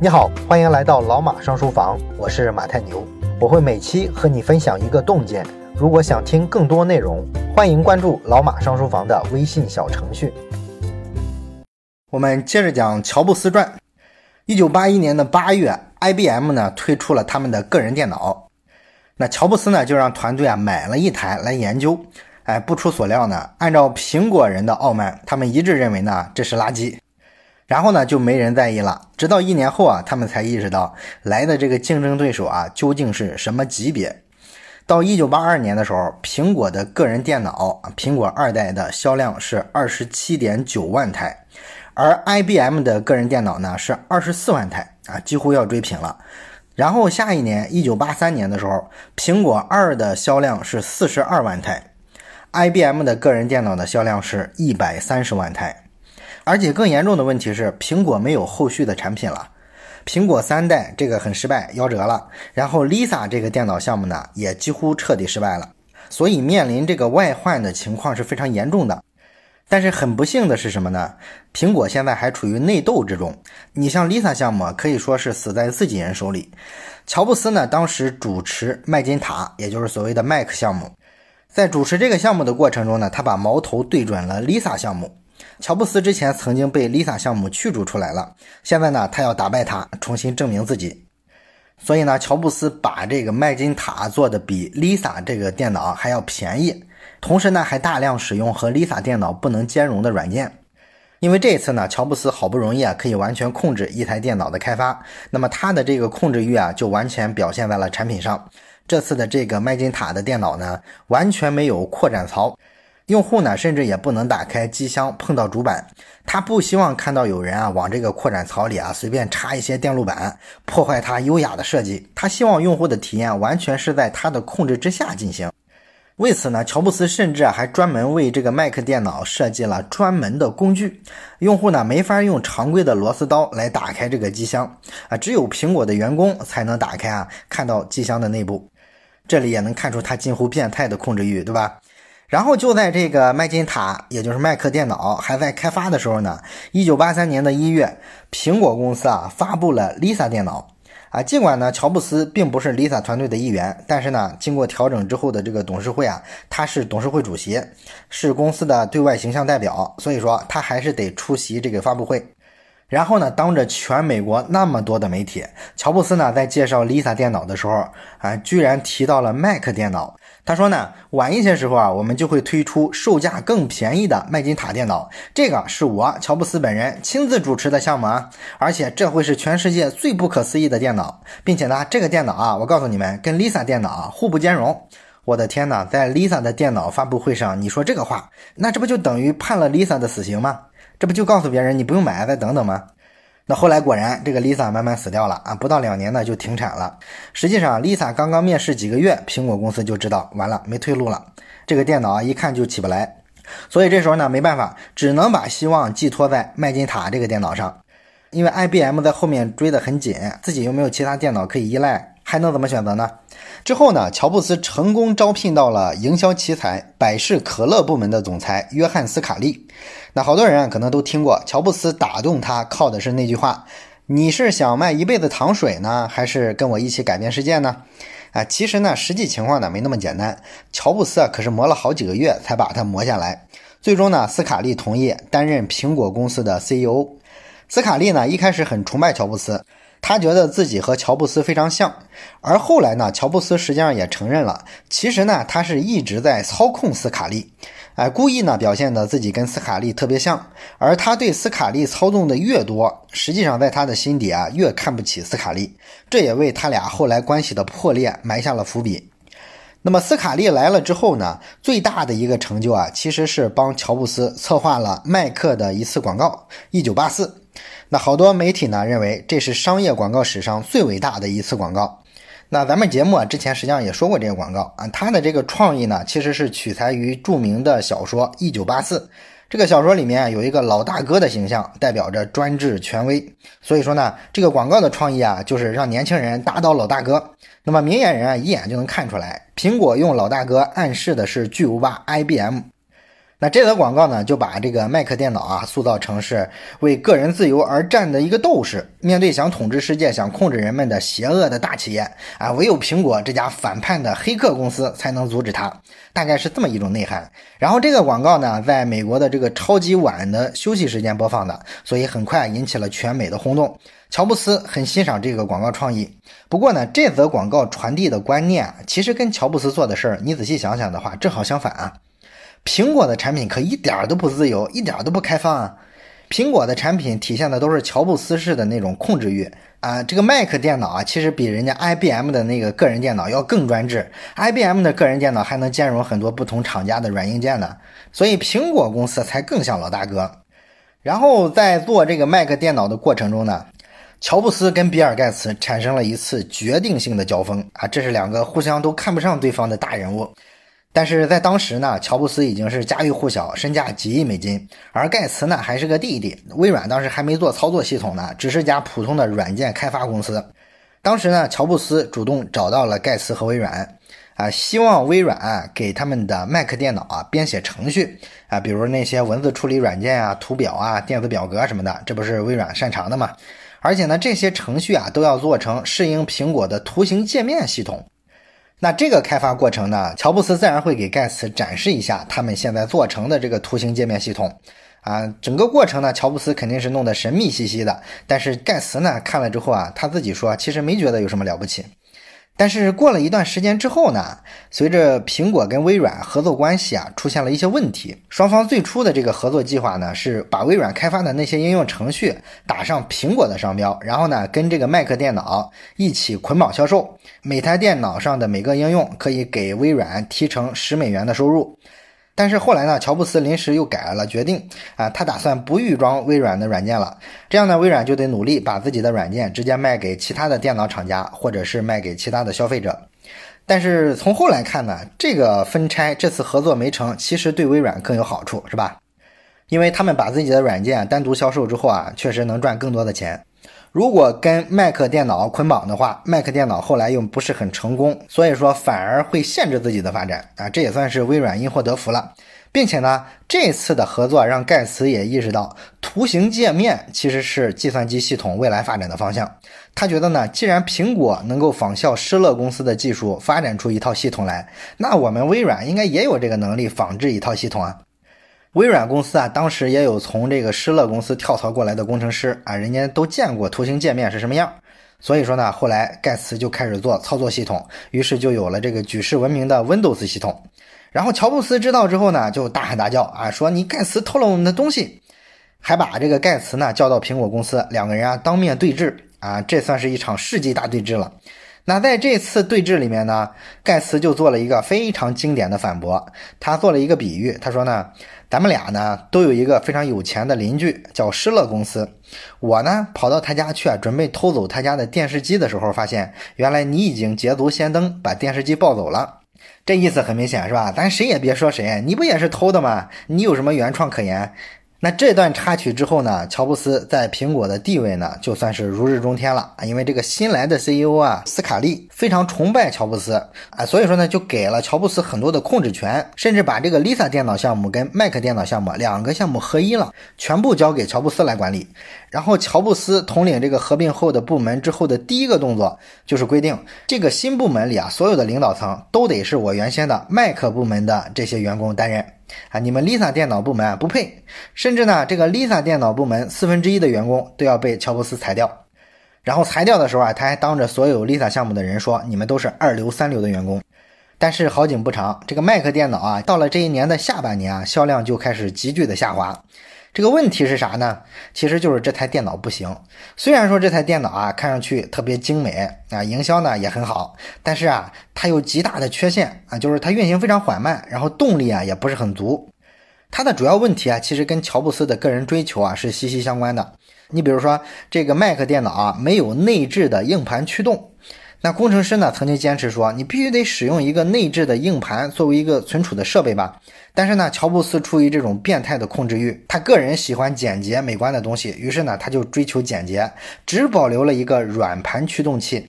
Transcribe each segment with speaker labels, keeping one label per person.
Speaker 1: 你好，欢迎来到老马上书房，我是马太牛，我会每期和你分享一个洞见。如果想听更多内容，欢迎关注老马上书房的微信小程序。我们接着讲乔布斯传。一九八一年的八月，IBM 呢推出了他们的个人电脑，那乔布斯呢就让团队啊买了一台来研究。哎，不出所料呢，按照苹果人的傲慢，他们一致认为呢这是垃圾。然后呢，就没人在意了。直到一年后啊，他们才意识到来的这个竞争对手啊，究竟是什么级别。到一九八二年的时候，苹果的个人电脑苹果二代的销量是二十七点九万台，而 IBM 的个人电脑呢是二十四万台啊，几乎要追平了。然后下一年，一九八三年的时候，苹果二的销量是四十二万台，IBM 的个人电脑的销量是一百三十万台。而且更严重的问题是，苹果没有后续的产品了。苹果三代这个很失败，夭折了。然后 Lisa 这个电脑项目呢，也几乎彻底失败了。所以面临这个外患的情况是非常严重的。但是很不幸的是什么呢？苹果现在还处于内斗之中。你像 Lisa 项目可以说是死在自己人手里。乔布斯呢，当时主持麦金塔，也就是所谓的 Mac 项目。在主持这个项目的过程中呢，他把矛头对准了 Lisa 项目。乔布斯之前曾经被 Lisa 项目驱逐出来了，现在呢，他要打败他，重新证明自己。所以呢，乔布斯把这个麦金塔做的比 Lisa 这个电脑还要便宜，同时呢，还大量使用和 Lisa 电脑不能兼容的软件。因为这一次呢，乔布斯好不容易啊可以完全控制一台电脑的开发，那么他的这个控制欲啊就完全表现在了产品上。这次的这个麦金塔的电脑呢，完全没有扩展槽。用户呢，甚至也不能打开机箱碰到主板，他不希望看到有人啊往这个扩展槽里啊随便插一些电路板，破坏它优雅的设计。他希望用户的体验完全是在他的控制之下进行。为此呢，乔布斯甚至还专门为这个 Mac 电脑设计了专门的工具，用户呢没法用常规的螺丝刀来打开这个机箱啊，只有苹果的员工才能打开啊，看到机箱的内部。这里也能看出他近乎变态的控制欲，对吧？然后就在这个麦金塔，也就是麦克电脑还在开发的时候呢，一九八三年的一月，苹果公司啊发布了 Lisa 电脑啊。尽管呢，乔布斯并不是 Lisa 团队的一员，但是呢，经过调整之后的这个董事会啊，他是董事会主席，是公司的对外形象代表，所以说他还是得出席这个发布会。然后呢，当着全美国那么多的媒体，乔布斯呢在介绍 Lisa 电脑的时候啊，居然提到了 Mac 电脑。他说呢，晚一些时候啊，我们就会推出售价更便宜的麦金塔电脑。这个是我乔布斯本人亲自主持的项目啊，而且这会是全世界最不可思议的电脑，并且呢，这个电脑啊，我告诉你们，跟 Lisa 电脑啊互不兼容。我的天哪，在 Lisa 的电脑发布会上你说这个话，那这不就等于判了 Lisa 的死刑吗？这不就告诉别人你不用买，再等等吗？那后来果然，这个 Lisa 慢慢死掉了啊，不到两年呢就停产了。实际上，Lisa 刚刚面试几个月，苹果公司就知道完了，没退路了。这个电脑啊，一看就起不来。所以这时候呢，没办法，只能把希望寄托在麦金塔这个电脑上。因为 IBM 在后面追得很紧，自己又没有其他电脑可以依赖，还能怎么选择呢？之后呢，乔布斯成功招聘到了营销奇才百事可乐部门的总裁约翰斯卡利。那好多人啊，可能都听过，乔布斯打动他靠的是那句话：“你是想卖一辈子糖水呢，还是跟我一起改变世界呢？”啊，其实呢，实际情况呢没那么简单。乔布斯啊，可是磨了好几个月才把它磨下来。最终呢，斯卡利同意担任苹果公司的 CEO。斯卡利呢，一开始很崇拜乔布斯。他觉得自己和乔布斯非常像，而后来呢，乔布斯实际上也承认了，其实呢，他是一直在操控斯卡利，哎，故意呢表现的自己跟斯卡利特别像，而他对斯卡利操纵的越多，实际上在他的心底啊越看不起斯卡利，这也为他俩后来关系的破裂埋下了伏笔。那么斯卡利来了之后呢，最大的一个成就啊，其实是帮乔布斯策划了麦克的一次广告，一九八四。那好多媒体呢认为这是商业广告史上最伟大的一次广告。那咱们节目啊之前实际上也说过这个广告啊，它的这个创意呢其实是取材于著名的小说《一九八四》。这个小说里面有一个老大哥的形象，代表着专制权威。所以说呢，这个广告的创意啊就是让年轻人打倒老大哥。那么明眼人啊一眼就能看出来，苹果用老大哥暗示的是巨无霸 IBM。那这则广告呢，就把这个麦克电脑啊塑造成是为个人自由而战的一个斗士。面对想统治世界、想控制人们的邪恶的大企业啊，唯有苹果这家反叛的黑客公司才能阻止他。大概是这么一种内涵。然后这个广告呢，在美国的这个超级晚的休息时间播放的，所以很快引起了全美的轰动。乔布斯很欣赏这个广告创意。不过呢，这则广告传递的观念，其实跟乔布斯做的事儿，你仔细想想的话，正好相反啊。苹果的产品可一点都不自由，一点都不开放啊！苹果的产品体现的都是乔布斯式的那种控制欲啊。这个 Mac 电脑啊，其实比人家 IBM 的那个个人电脑要更专制。IBM 的个人电脑还能兼容很多不同厂家的软硬件呢，所以苹果公司才更像老大哥。然后在做这个 Mac 电脑的过程中呢，乔布斯跟比尔盖茨产生了一次决定性的交锋啊，这是两个互相都看不上对方的大人物。但是在当时呢，乔布斯已经是家喻户晓，身价几亿美金，而盖茨呢还是个弟弟。微软当时还没做操作系统呢，只是家普通的软件开发公司。当时呢，乔布斯主动找到了盖茨和微软，啊，希望微软给他们的 Mac 电脑啊编写程序啊，比如那些文字处理软件啊、图表啊、电子表格什么的，这不是微软擅长的吗？而且呢，这些程序啊都要做成适应苹果的图形界面系统。那这个开发过程呢，乔布斯自然会给盖茨展示一下他们现在做成的这个图形界面系统，啊，整个过程呢，乔布斯肯定是弄得神秘兮兮的，但是盖茨呢看了之后啊，他自己说其实没觉得有什么了不起。但是过了一段时间之后呢，随着苹果跟微软合作关系啊出现了一些问题，双方最初的这个合作计划呢是把微软开发的那些应用程序打上苹果的商标，然后呢跟这个 Mac 电脑一起捆绑销售，每台电脑上的每个应用可以给微软提成十美元的收入。但是后来呢，乔布斯临时又改了决定啊，他打算不预装微软的软件了。这样呢，微软就得努力把自己的软件直接卖给其他的电脑厂家，或者是卖给其他的消费者。但是从后来看呢，这个分拆这次合作没成，其实对微软更有好处，是吧？因为他们把自己的软件单独销售之后啊，确实能赚更多的钱。如果跟 Mac 电脑捆绑的话，Mac 电脑后来又不是很成功，所以说反而会限制自己的发展啊，这也算是微软因祸得福了，并且呢，这次的合作让盖茨也意识到图形界面其实是计算机系统未来发展的方向。他觉得呢，既然苹果能够仿效施乐公司的技术发展出一套系统来，那我们微软应该也有这个能力仿制一套系统啊。微软公司啊，当时也有从这个施乐公司跳槽过来的工程师啊，人家都见过图形界面是什么样。所以说呢，后来盖茨就开始做操作系统，于是就有了这个举世闻名的 Windows 系统。然后乔布斯知道之后呢，就大喊大叫啊，说你盖茨偷了我们的东西，还把这个盖茨呢叫到苹果公司，两个人啊当面对质啊，这算是一场世纪大对峙了。那在这次对峙里面呢，盖茨就做了一个非常经典的反驳，他做了一个比喻，他说呢。咱们俩呢都有一个非常有钱的邻居，叫施乐公司。我呢跑到他家去啊，准备偷走他家的电视机的时候，发现原来你已经捷足先登，把电视机抱走了。这意思很明显，是吧？咱谁也别说谁，你不也是偷的吗？你有什么原创可言？那这段插曲之后呢，乔布斯在苹果的地位呢，就算是如日中天了啊！因为这个新来的 CEO 啊，斯卡利非常崇拜乔布斯啊，所以说呢，就给了乔布斯很多的控制权，甚至把这个 Lisa 电脑项目跟 Mac 电脑项目两个项目合一了，全部交给乔布斯来管理。然后乔布斯统领这个合并后的部门之后的第一个动作，就是规定这个新部门里啊，所有的领导层都得是我原先的 Mac 部门的这些员工担任。啊，你们 Lisa 电脑部门啊不配，甚至呢，这个 Lisa 电脑部门四分之一的员工都要被乔布斯裁掉。然后裁掉的时候啊，他还当着所有 Lisa 项目的人说：“你们都是二流三流的员工。”但是好景不长，这个 Mac 电脑啊，到了这一年的下半年啊，销量就开始急剧的下滑。这个问题是啥呢？其实就是这台电脑不行。虽然说这台电脑啊看上去特别精美啊，营销呢也很好，但是啊它有极大的缺陷啊，就是它运行非常缓慢，然后动力啊也不是很足。它的主要问题啊，其实跟乔布斯的个人追求啊是息息相关的。你比如说这个 Mac 电脑啊没有内置的硬盘驱动。那工程师呢曾经坚持说，你必须得使用一个内置的硬盘作为一个存储的设备吧。但是呢，乔布斯出于这种变态的控制欲，他个人喜欢简洁美观的东西，于是呢，他就追求简洁，只保留了一个软盘驱动器。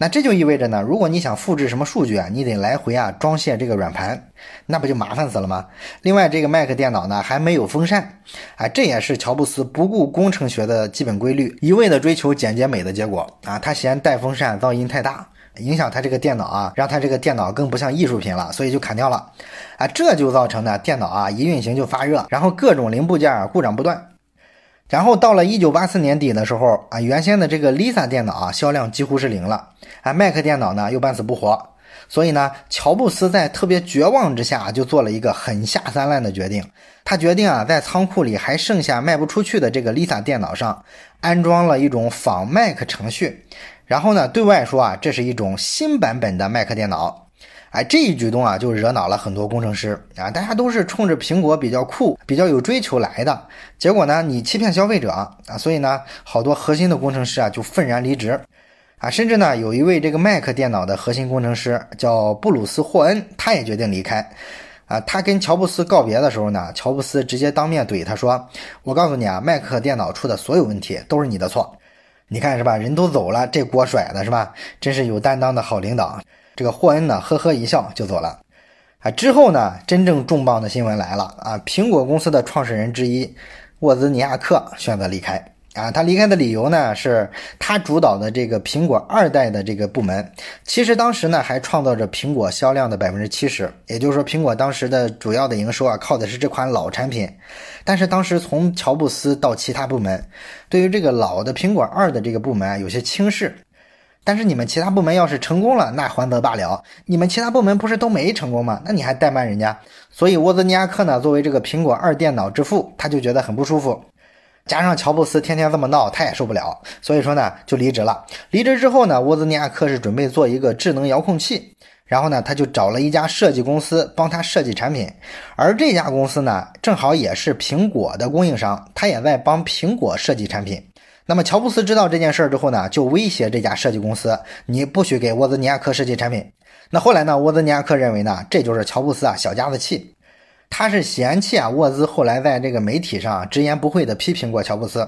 Speaker 1: 那这就意味着呢，如果你想复制什么数据啊，你得来回啊装卸这个软盘，那不就麻烦死了吗？另外，这个 Mac 电脑呢还没有风扇，啊，这也是乔布斯不顾工程学的基本规律，一味的追求简洁美的结果啊。他嫌带风扇噪音太大，影响他这个电脑啊，让他这个电脑更不像艺术品了，所以就砍掉了。啊，这就造成呢电脑啊一运行就发热，然后各种零部件啊故障不断。然后到了一九八四年底的时候啊，原先的这个 Lisa 电脑啊销量几乎是零了。啊，Mac 电脑呢又半死不活，所以呢，乔布斯在特别绝望之下就做了一个很下三滥的决定，他决定啊在仓库里还剩下卖不出去的这个 Lisa 电脑上安装了一种仿 Mac 程序，然后呢对外说啊这是一种新版本的 Mac 电脑。哎，这一举动啊，就惹恼了很多工程师啊！大家都是冲着苹果比较酷、比较有追求来的，结果呢，你欺骗消费者啊！所以呢，好多核心的工程师啊就愤然离职啊！甚至呢，有一位这个 Mac 电脑的核心工程师叫布鲁斯·霍恩，他也决定离开啊！他跟乔布斯告别的时候呢，乔布斯直接当面怼他说：“我告诉你啊，Mac 电脑出的所有问题都是你的错，你看是吧？人都走了，这锅甩的是吧？真是有担当的好领导。”这个霍恩呢，呵呵一笑就走了。啊，之后呢，真正重磅的新闻来了啊！苹果公司的创始人之一沃兹尼亚克选择离开啊。他离开的理由呢，是他主导的这个苹果二代的这个部门，其实当时呢还创造着苹果销量的百分之七十，也就是说，苹果当时的主要的营收啊，靠的是这款老产品。但是当时从乔布斯到其他部门，对于这个老的苹果二的这个部门啊，有些轻视。但是你们其他部门要是成功了，那还则罢了。你们其他部门不是都没成功吗？那你还怠慢人家。所以沃兹尼亚克呢，作为这个苹果二电脑之父，他就觉得很不舒服。加上乔布斯天天这么闹，他也受不了。所以说呢，就离职了。离职之后呢，沃兹尼亚克是准备做一个智能遥控器。然后呢，他就找了一家设计公司帮他设计产品。而这家公司呢，正好也是苹果的供应商，他也在帮苹果设计产品。那么乔布斯知道这件事儿之后呢，就威胁这家设计公司，你不许给沃兹尼亚克设计产品。那后来呢，沃兹尼亚克认为呢，这就是乔布斯啊小家子气，他是嫌弃啊沃兹后来在这个媒体上直言不讳的批评过乔布斯，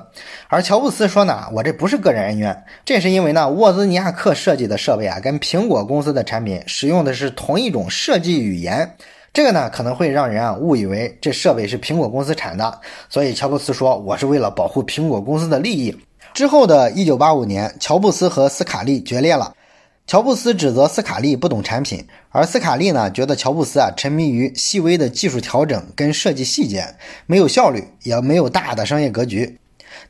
Speaker 1: 而乔布斯说呢，我这不是个人恩怨，这是因为呢沃兹尼亚克设计的设备啊跟苹果公司的产品使用的是同一种设计语言，这个呢可能会让人啊误以为这设备是苹果公司产的，所以乔布斯说我是为了保护苹果公司的利益。之后的一九八五年，乔布斯和斯卡利决裂了。乔布斯指责斯卡利不懂产品，而斯卡利呢，觉得乔布斯啊沉迷于细微的技术调整跟设计细节，没有效率，也没有大的商业格局。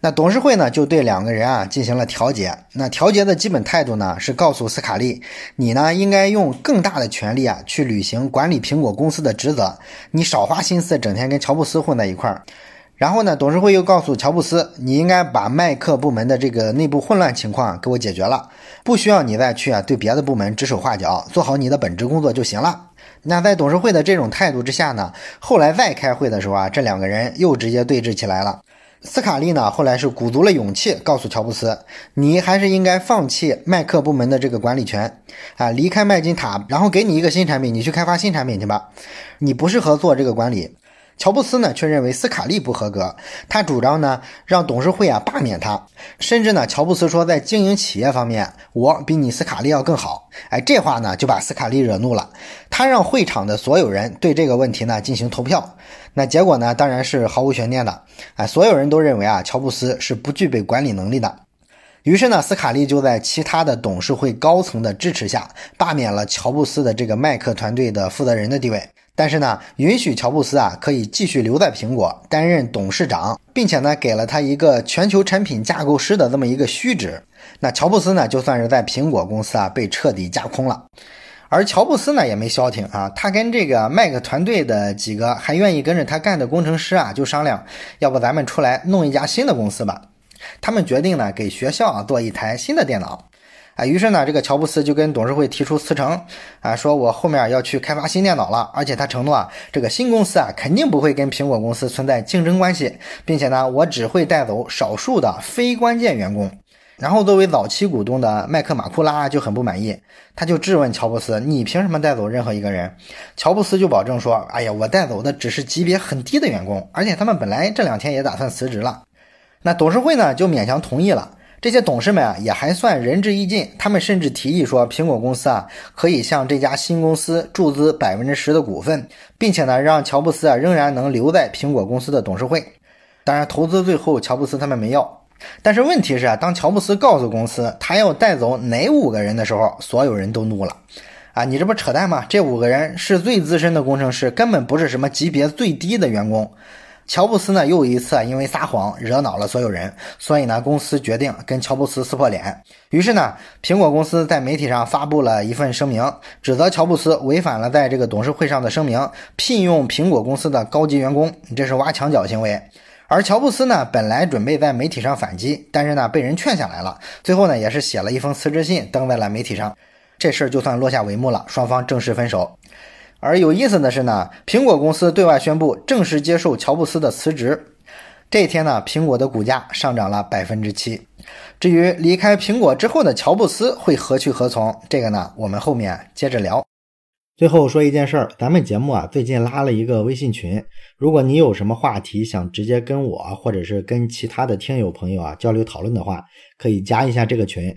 Speaker 1: 那董事会呢，就对两个人啊进行了调节。那调节的基本态度呢，是告诉斯卡利，你呢应该用更大的权力啊去履行管理苹果公司的职责，你少花心思整天跟乔布斯混在一块儿。然后呢，董事会又告诉乔布斯，你应该把麦克部门的这个内部混乱情况给我解决了，不需要你再去啊对别的部门指手画脚，做好你的本职工作就行了。那在董事会的这种态度之下呢，后来再开会的时候啊，这两个人又直接对峙起来了。斯卡利呢，后来是鼓足了勇气，告诉乔布斯，你还是应该放弃麦克部门的这个管理权啊，离开麦金塔，然后给你一个新产品，你去开发新产品去吧，你不适合做这个管理。乔布斯呢，却认为斯卡利不合格，他主张呢让董事会啊罢免他，甚至呢，乔布斯说在经营企业方面，我比你斯卡利要更好。哎，这话呢就把斯卡利惹怒了，他让会场的所有人对这个问题呢进行投票，那结果呢当然是毫无悬念的，哎，所有人都认为啊乔布斯是不具备管理能力的。于是呢，斯卡利就在其他的董事会高层的支持下，罢免了乔布斯的这个麦克团队的负责人的地位。但是呢，允许乔布斯啊可以继续留在苹果担任董事长，并且呢给了他一个全球产品架构师的这么一个虚职。那乔布斯呢就算是在苹果公司啊被彻底架空了。而乔布斯呢也没消停啊，他跟这个麦克团队的几个还愿意跟着他干的工程师啊就商量，要不咱们出来弄一家新的公司吧。他们决定呢给学校啊做一台新的电脑。啊，于是呢，这个乔布斯就跟董事会提出辞呈，啊，说我后面要去开发新电脑了，而且他承诺啊，这个新公司啊肯定不会跟苹果公司存在竞争关系，并且呢，我只会带走少数的非关键员工。然后作为早期股东的麦克马库拉就很不满意，他就质问乔布斯：“你凭什么带走任何一个人？”乔布斯就保证说：“哎呀，我带走的只是级别很低的员工，而且他们本来这两天也打算辞职了。”那董事会呢就勉强同意了。这些董事们啊，也还算仁至义尽。他们甚至提议说，苹果公司啊，可以向这家新公司注资百分之十的股份，并且呢，让乔布斯啊仍然能留在苹果公司的董事会。当然，投资最后乔布斯他们没要。但是问题是啊，当乔布斯告诉公司他要带走哪五个人的时候，所有人都怒了。啊，你这不扯淡吗？这五个人是最资深的工程师，根本不是什么级别最低的员工。乔布斯呢，又一次因为撒谎惹恼了所有人，所以呢，公司决定跟乔布斯撕破脸。于是呢，苹果公司在媒体上发布了一份声明，指责乔布斯违反了在这个董事会上的声明，聘用苹果公司的高级员工，这是挖墙脚行为。而乔布斯呢，本来准备在媒体上反击，但是呢，被人劝下来了。最后呢，也是写了一封辞职信，登在了媒体上。这事儿就算落下帷幕了，双方正式分手。而有意思的是呢，苹果公司对外宣布正式接受乔布斯的辞职。这一天呢，苹果的股价上涨了百分之七。至于离开苹果之后的乔布斯会何去何从，这个呢，我们后面接着聊。最后说一件事儿，咱们节目啊最近拉了一个微信群，如果你有什么话题想直接跟我或者是跟其他的听友朋友啊交流讨论的话，可以加一下这个群。